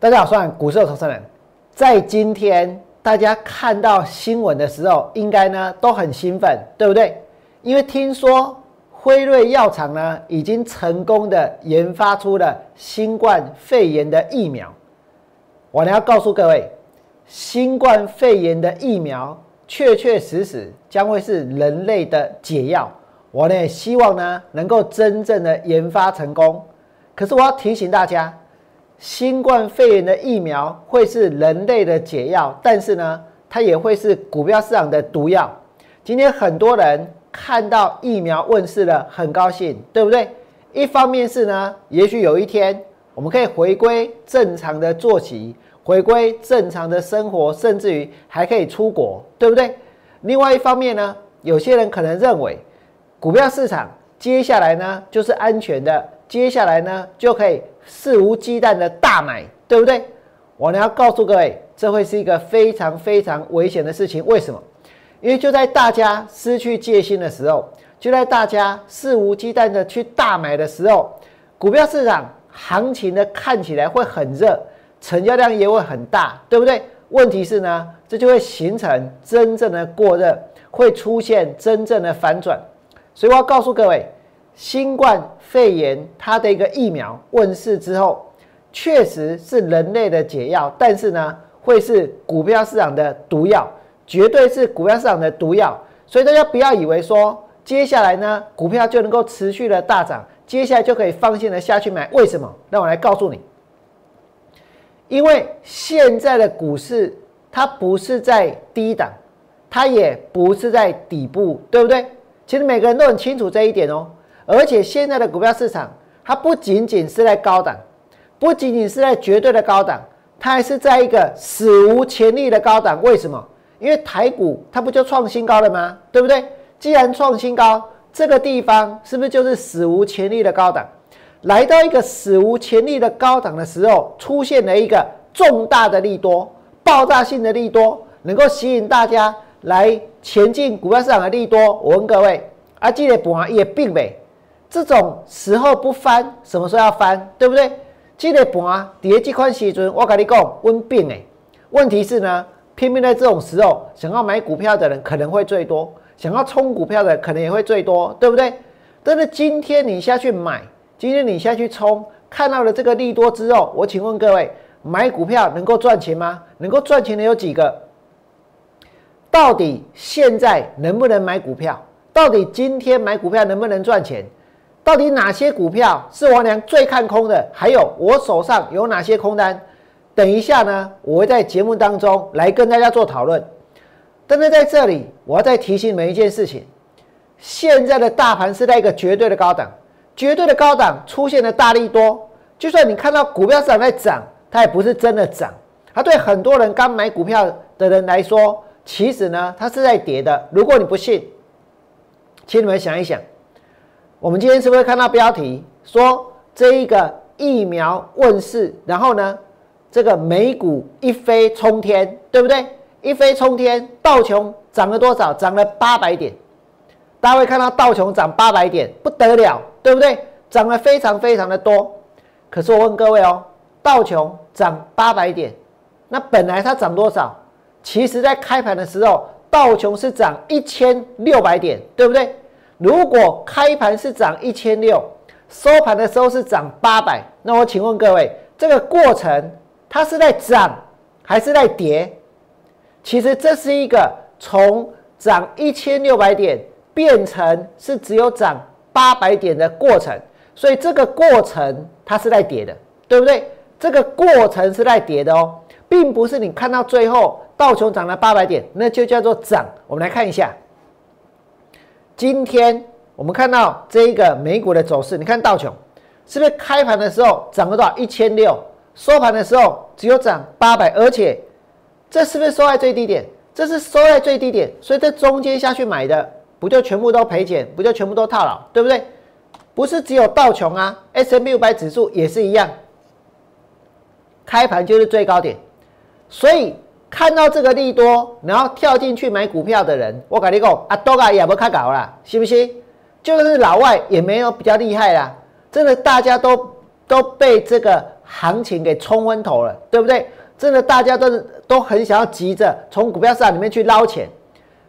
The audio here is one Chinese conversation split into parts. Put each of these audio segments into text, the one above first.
大家好，我是股市的投资人。在今天大家看到新闻的时候，应该呢都很兴奋，对不对？因为听说辉瑞药厂呢已经成功的研发出了新冠肺炎的疫苗。我呢要告诉各位，新冠肺炎的疫苗确确实实将会是人类的解药。我呢也希望呢能够真正的研发成功。可是我要提醒大家，新冠肺炎的疫苗会是人类的解药，但是呢，它也会是股票市场的毒药。今天很多人看到疫苗问世了，很高兴，对不对？一方面是呢，也许有一天我们可以回归正常的作息，回归正常的生活，甚至于还可以出国，对不对？另外一方面呢，有些人可能认为。股票市场接下来呢就是安全的，接下来呢就可以肆无忌惮的大买，对不对？我呢要告诉各位，这会是一个非常非常危险的事情。为什么？因为就在大家失去戒心的时候，就在大家肆无忌惮的去大买的时候，股票市场行情呢看起来会很热，成交量也会很大，对不对？问题是呢，这就会形成真正的过热，会出现真正的反转。所以我要告诉各位，新冠肺炎它的一个疫苗问世之后，确实是人类的解药，但是呢，会是股票市场的毒药，绝对是股票市场的毒药。所以大家不要以为说接下来呢，股票就能够持续的大涨，接下来就可以放心的下去买。为什么？让我来告诉你，因为现在的股市它不是在低档，它也不是在底部，对不对？其实每个人都很清楚这一点哦，而且现在的股票市场，它不仅仅是在高档，不仅仅是在绝对的高档，它还是在一个史无前例的高档。为什么？因为台股它不就创新高了吗？对不对？既然创新高，这个地方是不是就是史无前例的高档？来到一个史无前例的高档的时候，出现了一个重大的利多，爆炸性的利多，能够吸引大家。来前进股票市场的利多，我问各位，啊，这个盘也并没这种时候不翻，什么时候要翻，对不对？这个盘跌这款时阵，我跟你讲稳并诶。问题是呢，偏偏在这种时候，想要买股票的人可能会最多，想要冲股票的可能也会最多，对不对？但是今天你下去买，今天你下去冲，看到了这个利多之后，我请问各位，买股票能够赚钱吗？能够赚钱的有几个？到底现在能不能买股票？到底今天买股票能不能赚钱？到底哪些股票是王良最看空的？还有我手上有哪些空单？等一下呢，我会在节目当中来跟大家做讨论。但是在这里，我要再提醒你们一件事情：现在的大盘是在一个绝对的高档，绝对的高档出现了大力多。就算你看到股票市场在涨，它也不是真的涨。它对很多人刚买股票的人来说。其实呢，它是在跌的。如果你不信，请你们想一想，我们今天是不是看到标题说这一个疫苗问世，然后呢，这个美股一飞冲天，对不对？一飞冲天，道琼涨了多少？涨了八百点。大家会看到道琼涨八百点，不得了，对不对？涨了非常非常的多。可是我问各位哦，道琼涨八百点，那本来它涨多少？其实，在开盘的时候，道琼是涨一千六百点，对不对？如果开盘是涨一千六，收盘的时候是涨八百，那我请问各位，这个过程它是在涨还是在跌？其实这是一个从涨一千六百点变成是只有涨八百点的过程，所以这个过程它是在跌的，对不对？这个过程是在跌的哦，并不是你看到最后。道琼涨了八百点，那就叫做涨。我们来看一下，今天我们看到这一个美股的走势，你看道琼是不是开盘的时候涨了多少？一千六，收盘的时候只有涨八百，而且这是不是收在最低点？这是收在最低点，所以这中间下去买的，不就全部都赔钱？不就全部都套牢？对不对？不是只有道琼啊，S M P 五百指数也是一样，开盘就是最高点，所以。看到这个利多，然后跳进去买股票的人，我跟你讲，啊，多噶也不看搞啦，信不信？就是老外也没有比较厉害啦，真的大家都都被这个行情给冲昏头了，对不对？真的，大家都都很想要急着从股票市场里面去捞钱。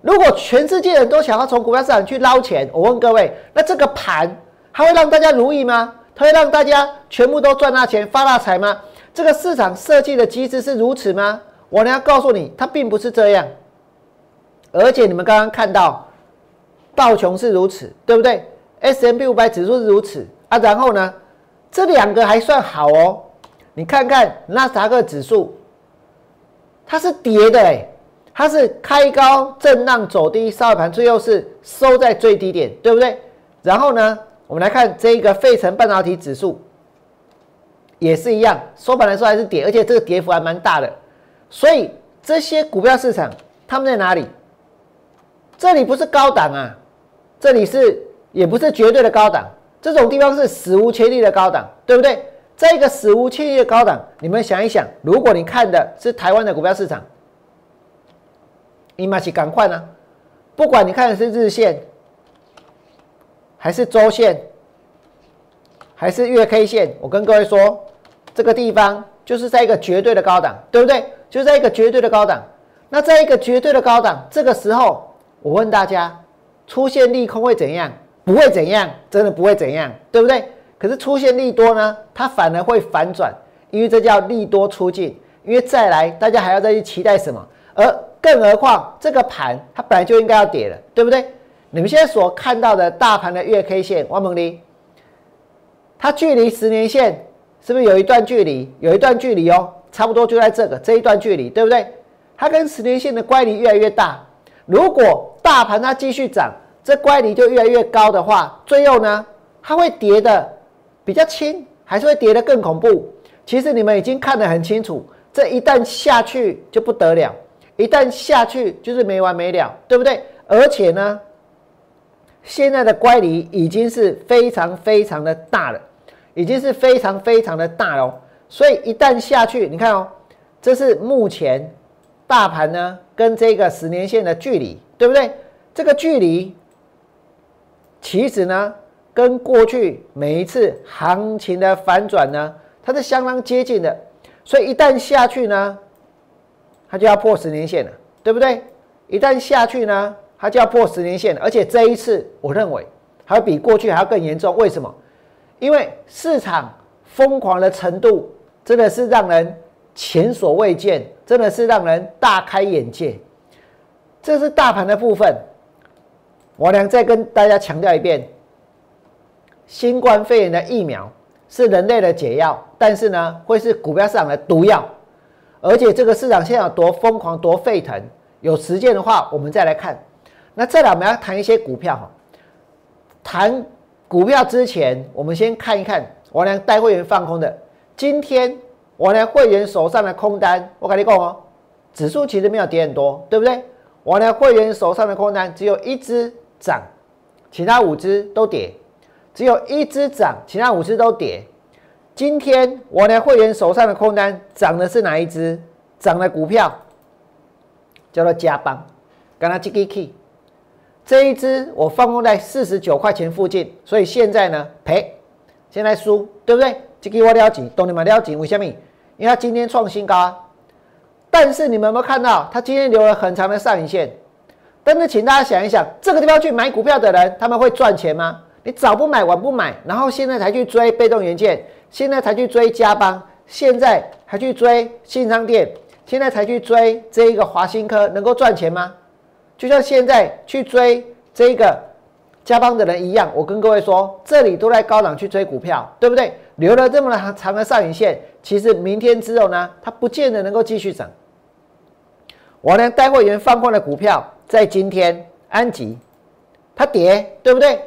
如果全世界人都想要从股票市场去捞钱，我问各位，那这个盘它会让大家如意吗？它会让大家全部都赚大钱、发大财吗？这个市场设计的机制是如此吗？我呢要告诉你，它并不是这样。而且你们刚刚看到道琼是如此，对不对？S M B 五百指数是如此啊。然后呢，这两个还算好哦。你看看纳斯达克指数，它是跌的哎。它是开高震荡走低，收盘最后是收在最低点，对不对？然后呢，我们来看这一个费城半导体指数，也是一样，收盘的时候还是跌，而且这个跌幅还蛮大的。所以这些股票市场，他们在哪里？这里不是高档啊，这里是也不是绝对的高档，这种地方是史无前例的高档，对不对？在一个史无前例的高档，你们想一想，如果你看的是台湾的股票市场。你马起赶快呢！不管你看的是日线，还是周线，还是月 K 线，我跟各位说，这个地方就是在一个绝对的高档，对不对？就在一个绝对的高档。那在一个绝对的高档，这个时候，我问大家，出现利空会怎样？不会怎样，真的不会怎样，对不对？可是出现利多呢，它反而会反转，因为这叫利多出尽。因为再来，大家还要再去期待什么？而更何况这个盘它本来就应该要跌了，对不对？你们现在所看到的大盘的月 K 线，王猛力，它距离十年线是不是有一段距离？有一段距离哦，差不多就在这个这一段距离，对不对？它跟十年线的乖离越来越大。如果大盘它继续涨，这乖离就越来越高的话，最后呢，它会跌的比较轻，还是会跌的更恐怖？其实你们已经看得很清楚，这一旦下去就不得了。一旦下去就是没完没了，对不对？而且呢，现在的乖离已经是非常非常的大了，已经是非常非常的大了。所以一旦下去，你看哦，这是目前大盘呢跟这个十年线的距离，对不对？这个距离其实呢跟过去每一次行情的反转呢，它是相当接近的。所以一旦下去呢，它就要破十年线了，对不对？一旦下去呢，它就要破十年线了。而且这一次，我认为还比过去还要更严重。为什么？因为市场疯狂的程度真的是让人前所未见，真的是让人大开眼界。这是大盘的部分。我俩再跟大家强调一遍：新冠肺炎的疫苗是人类的解药，但是呢，会是股票市场的毒药。而且这个市场现在有多疯狂、多沸腾？有时间的话，我们再来看。那再来，我们要谈一些股票哈。谈股票之前，我们先看一看我俩带会员放空的。今天我呢会员手上的空单，我跟你讲哦，指数其实没有跌很多，对不对？我呢会员手上的空单只有一只涨，其他五只都跌。只有一只涨，其他五只都跌。今天我的会员手上的空单涨的是哪一只？涨的股票叫做加邦，跟它 G G K，这一只我放空在四十九块钱附近，所以现在呢赔，现在输，对不对？G G 我了解，懂你们了解？为什么？因为它今天创新高。但是你们有没有看到，它今天留了很长的上影线？但是请大家想一想，这个地方去买股票的人，他们会赚钱吗？你早不买晚不买，然后现在才去追被动元件。现在才去追加邦，现在还去追信商店，现在才去追这一个华新科，能够赚钱吗？就像现在去追这个加邦的人一样，我跟各位说，这里都在高档去追股票，对不对？留了这么长的上影线，其实明天之后呢，它不见得能够继续涨。我呢，带会员放空的股票，在今天安吉它跌，对不对？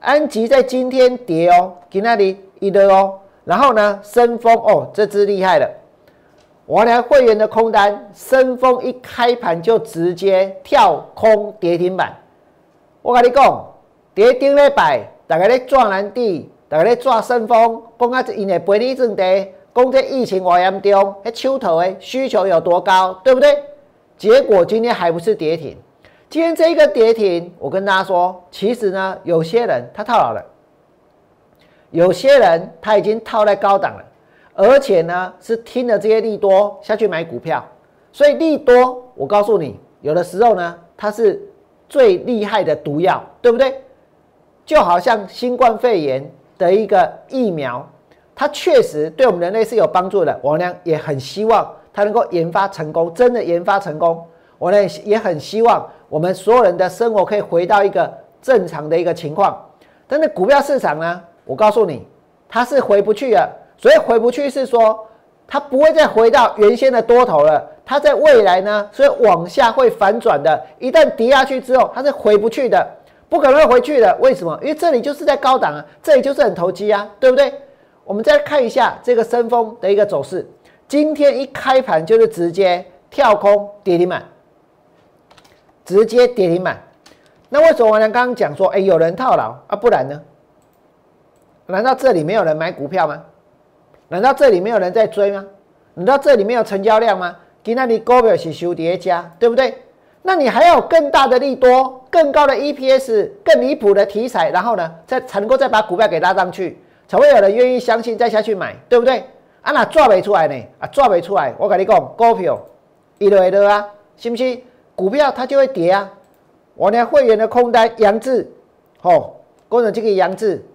安吉在今天跌哦，给那里一的哦。然后呢，深丰哦，这只厉害了。我俩会员的空单，深丰一开盘就直接跳空跌停板。我跟你讲，跌顶礼拜，大家咧抓蓝地，大家咧抓深丰，讲啊，因为赔你正跌，讲这疫情多严重，那手头的需求有多高，对不对？结果今天还不是跌停。今天这一个跌停，我跟大家说，其实呢，有些人他套牢了。有些人他已经套在高档了，而且呢是听了这些利多下去买股票，所以利多，我告诉你，有的时候呢它是最厉害的毒药，对不对？就好像新冠肺炎的一个疫苗，它确实对我们人类是有帮助的。我呢也很希望它能够研发成功，真的研发成功。我呢也很希望我们所有人的生活可以回到一个正常的一个情况。但是股票市场呢，我告诉你，它是回不去了。所以回不去是说，它不会再回到原先的多头了。它在未来呢，所以往下会反转的。一旦跌下去之后，它是回不去的。不可能回去的，为什么？因为这里就是在高档啊，这里就是很投机啊，对不对？我们再看一下这个深峰的一个走势，今天一开盘就是直接跳空跌停板，直接跌停板。那为什么我刚刚讲说，哎，有人套牢啊？不然呢？难道这里没有人买股票吗？难道这里没有人在追吗？难道这里没有成交量吗？今天你股票是收跌加，对不对？那你还要有更大的利多、更高的 EPS、更离谱的题材，然后呢，再才能够再把股票给拉上去，才会有人愿意相信再下去买，对不对？啊，那抓没出来呢？啊，抓没出来，我跟你讲，股票一路一路啊，信不信？股票它就会跌啊。我呢，会员的空单杨志，吼，工人这个杨志，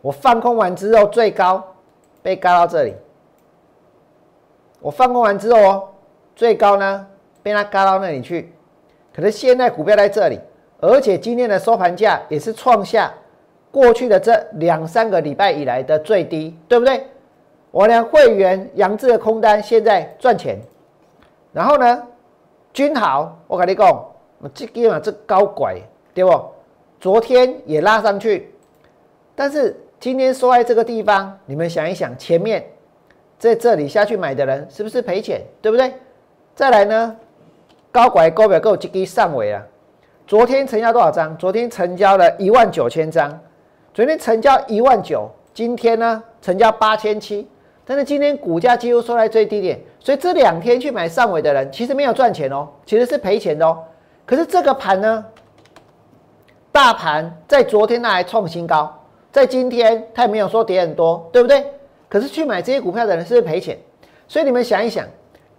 我放空完之后最高被嘎到这里，我放空完之后哦，最高呢？被它嘎到那里去，可是现在股票在这里，而且今天的收盘价也是创下过去的这两三个礼拜以来的最低，对不对？我呢，会员杨志的空单现在赚钱，然后呢，君豪，我跟你讲，我这基本这高拐，对不？昨天也拉上去，但是今天收在这个地方，你们想一想，前面在这里下去买的人是不是赔钱，对不对？再来呢？高拐高表够积极上尾了。昨天成交多少张？昨天成交了一万九千张。昨天成交一万九，今天呢成交八千七。但是今天股价几乎收在最低点，所以这两天去买上尾的人其实没有赚钱哦，其实是赔钱的哦。可是这个盘呢，大盘在昨天那还创新高，在今天它也没有说跌很多，对不对？可是去买这些股票的人是不是赔钱？所以你们想一想，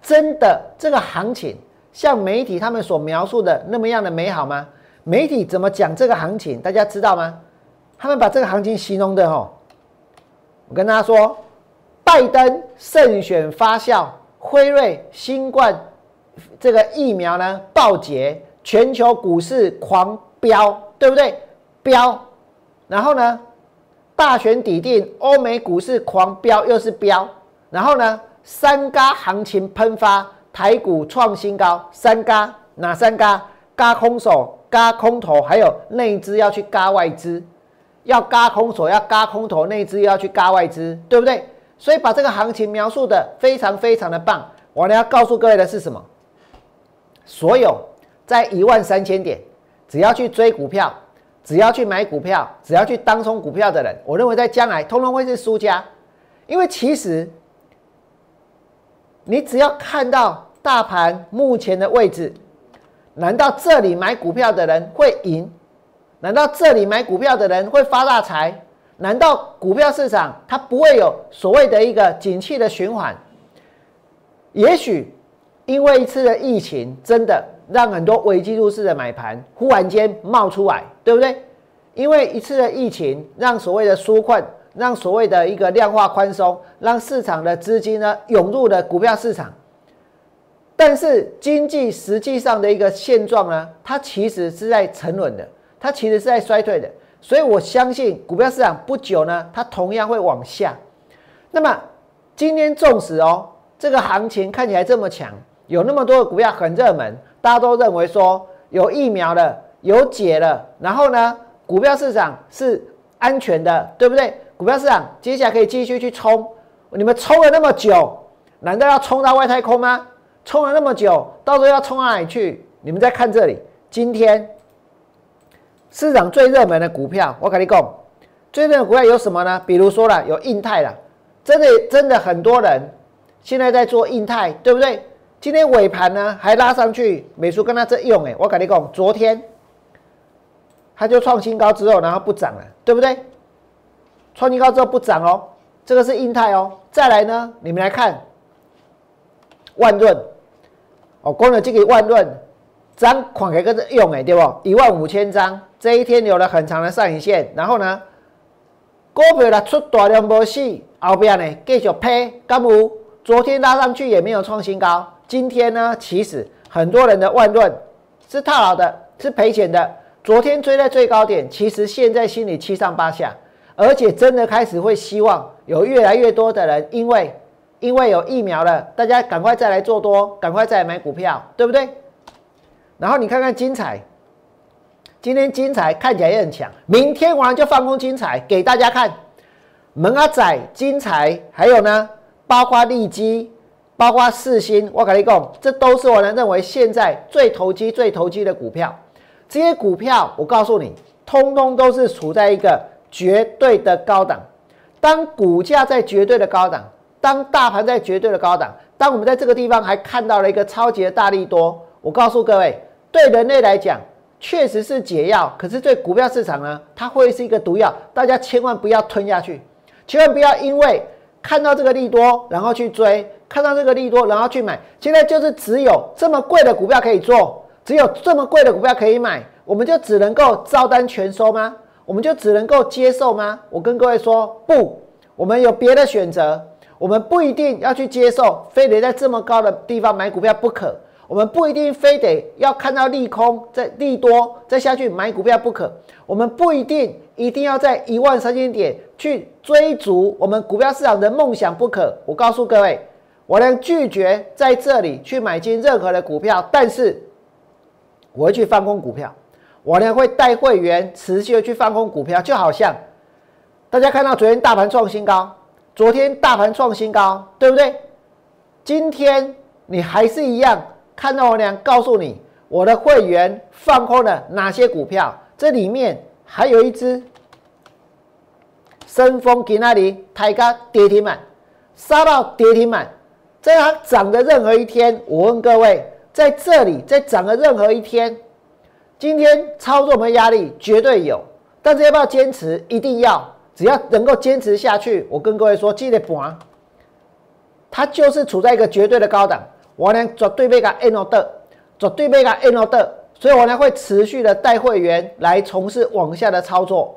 真的这个行情。像媒体他们所描述的那么样的美好吗？媒体怎么讲这个行情？大家知道吗？他们把这个行情形容的吼，我跟大家说，拜登胜选发酵，辉瑞新冠这个疫苗呢暴捷，全球股市狂飙，对不对？飙，然后呢，大选底定，欧美股市狂飙又是飙，然后呢，三嘎行情喷发。台股创新高，三嘎哪三嘎？嘎空手、嘎空头，还有内资要去嘎外资，要嘎空手，要嘎空头，内资要去嘎外资，对不对？所以把这个行情描述的非常非常的棒。我呢要告诉各位的是什么？所有在一万三千点，只要去追股票，只要去买股票，只要去当冲股票的人，我认为在将来通通会是输家，因为其实。你只要看到大盘目前的位置，难道这里买股票的人会赢？难道这里买股票的人会发大财？难道股票市场它不会有所谓的一个景气的循环？也许因为一次的疫情，真的让很多危机入市的买盘忽然间冒出来，对不对？因为一次的疫情，让所谓的纾困。让所谓的一个量化宽松，让市场的资金呢涌入了股票市场，但是经济实际上的一个现状呢，它其实是在沉沦的，它其实是在衰退的，所以我相信股票市场不久呢，它同样会往下。那么今天纵使哦，这个行情看起来这么强，有那么多的股票很热门，大家都认为说有疫苗了，有解了，然后呢，股票市场是安全的，对不对？股票市场接下来可以继续去冲，你们冲了那么久，难道要冲到外太空吗？冲了那么久，到时候要冲哪里去？你们再看这里，今天市场最热门的股票，我跟你讲，最热门股票有什么呢？比如说了，有印泰了，真的真的很多人现在在做印泰，对不对？今天尾盘呢还拉上去，美术跟他这用哎，我跟你讲，昨天它就创新高之后，然后不涨了，对不对？创新高之后不涨哦，这个是印泰哦。再来呢，你们来看万润，哦，光了这个万润，涨款给个用哎，对不？一万五千张，这一天有了很长的上影线，然后呢，股票呢出大量波戏，后边呢继续配，干不？昨天拉上去也没有创新高，今天呢，其实很多人的万润是套牢的，是赔钱的。昨天追在最高点，其实现在心里七上八下，而且真的开始会希望有越来越多的人，因为因为有疫苗了，大家赶快再来做多，赶快再来买股票，对不对？然后你看看精彩，今天精彩看起来也很强，明天晚上就放空精彩给大家看。门阿仔精彩，还有呢，包括利基，包括四星，我跟你讲，这都是我能认为现在最投机、最投机的股票。这些股票，我告诉你，通通都是处在一个绝对的高档。当股价在绝对的高档，当大盘在绝对的高档，当我们在这个地方还看到了一个超级的大利多，我告诉各位，对人类来讲确实是解药，可是对股票市场呢，它会是一个毒药。大家千万不要吞下去，千万不要因为看到这个利多然后去追，看到这个利多然后去买。现在就是只有这么贵的股票可以做。只有这么贵的股票可以买，我们就只能够照单全收吗？我们就只能够接受吗？我跟各位说，不，我们有别的选择。我们不一定要去接受，非得在这么高的地方买股票不可。我们不一定非得要看到利空，再利多再下去买股票不可。我们不一定一定要在一万三千点去追逐我们股票市场的梦想不可。我告诉各位，我能拒绝在这里去买进任何的股票，但是。我会去放空股票，我呢会带会员持续的去放空股票，就好像大家看到昨天大盘创新高，昨天大盘创新高，对不对？今天你还是一样看到我俩告诉你我的会员放空了哪些股票，这里面还有一只深丰给那里抬高跌停板，杀到跌停板，在它涨的任何一天，我问各位。在这里在涨的任何一天，今天操作的压力绝对有，但是要不要坚持？一定要，只要能够坚持下去，我跟各位说，记得盘，它就是处在一个绝对的高档，我呢绝对被个 N 的，做对被个 N 的，所以我呢会持续的带会员来从事往下的操作。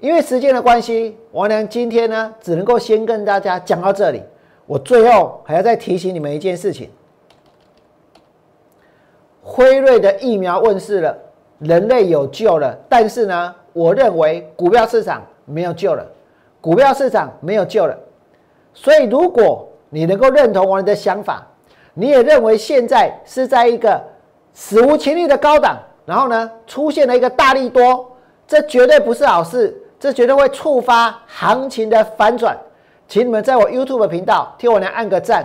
因为时间的关系，我呢今天呢只能够先跟大家讲到这里，我最后还要再提醒你们一件事情。辉瑞的疫苗问世了，人类有救了。但是呢，我认为股票市场没有救了，股票市场没有救了。所以，如果你能够认同我的想法，你也认为现在是在一个史无前例的高档，然后呢，出现了一个大力多，这绝对不是好事，这绝对会触发行情的反转。请你们在我 YouTube 频道替我来按个赞。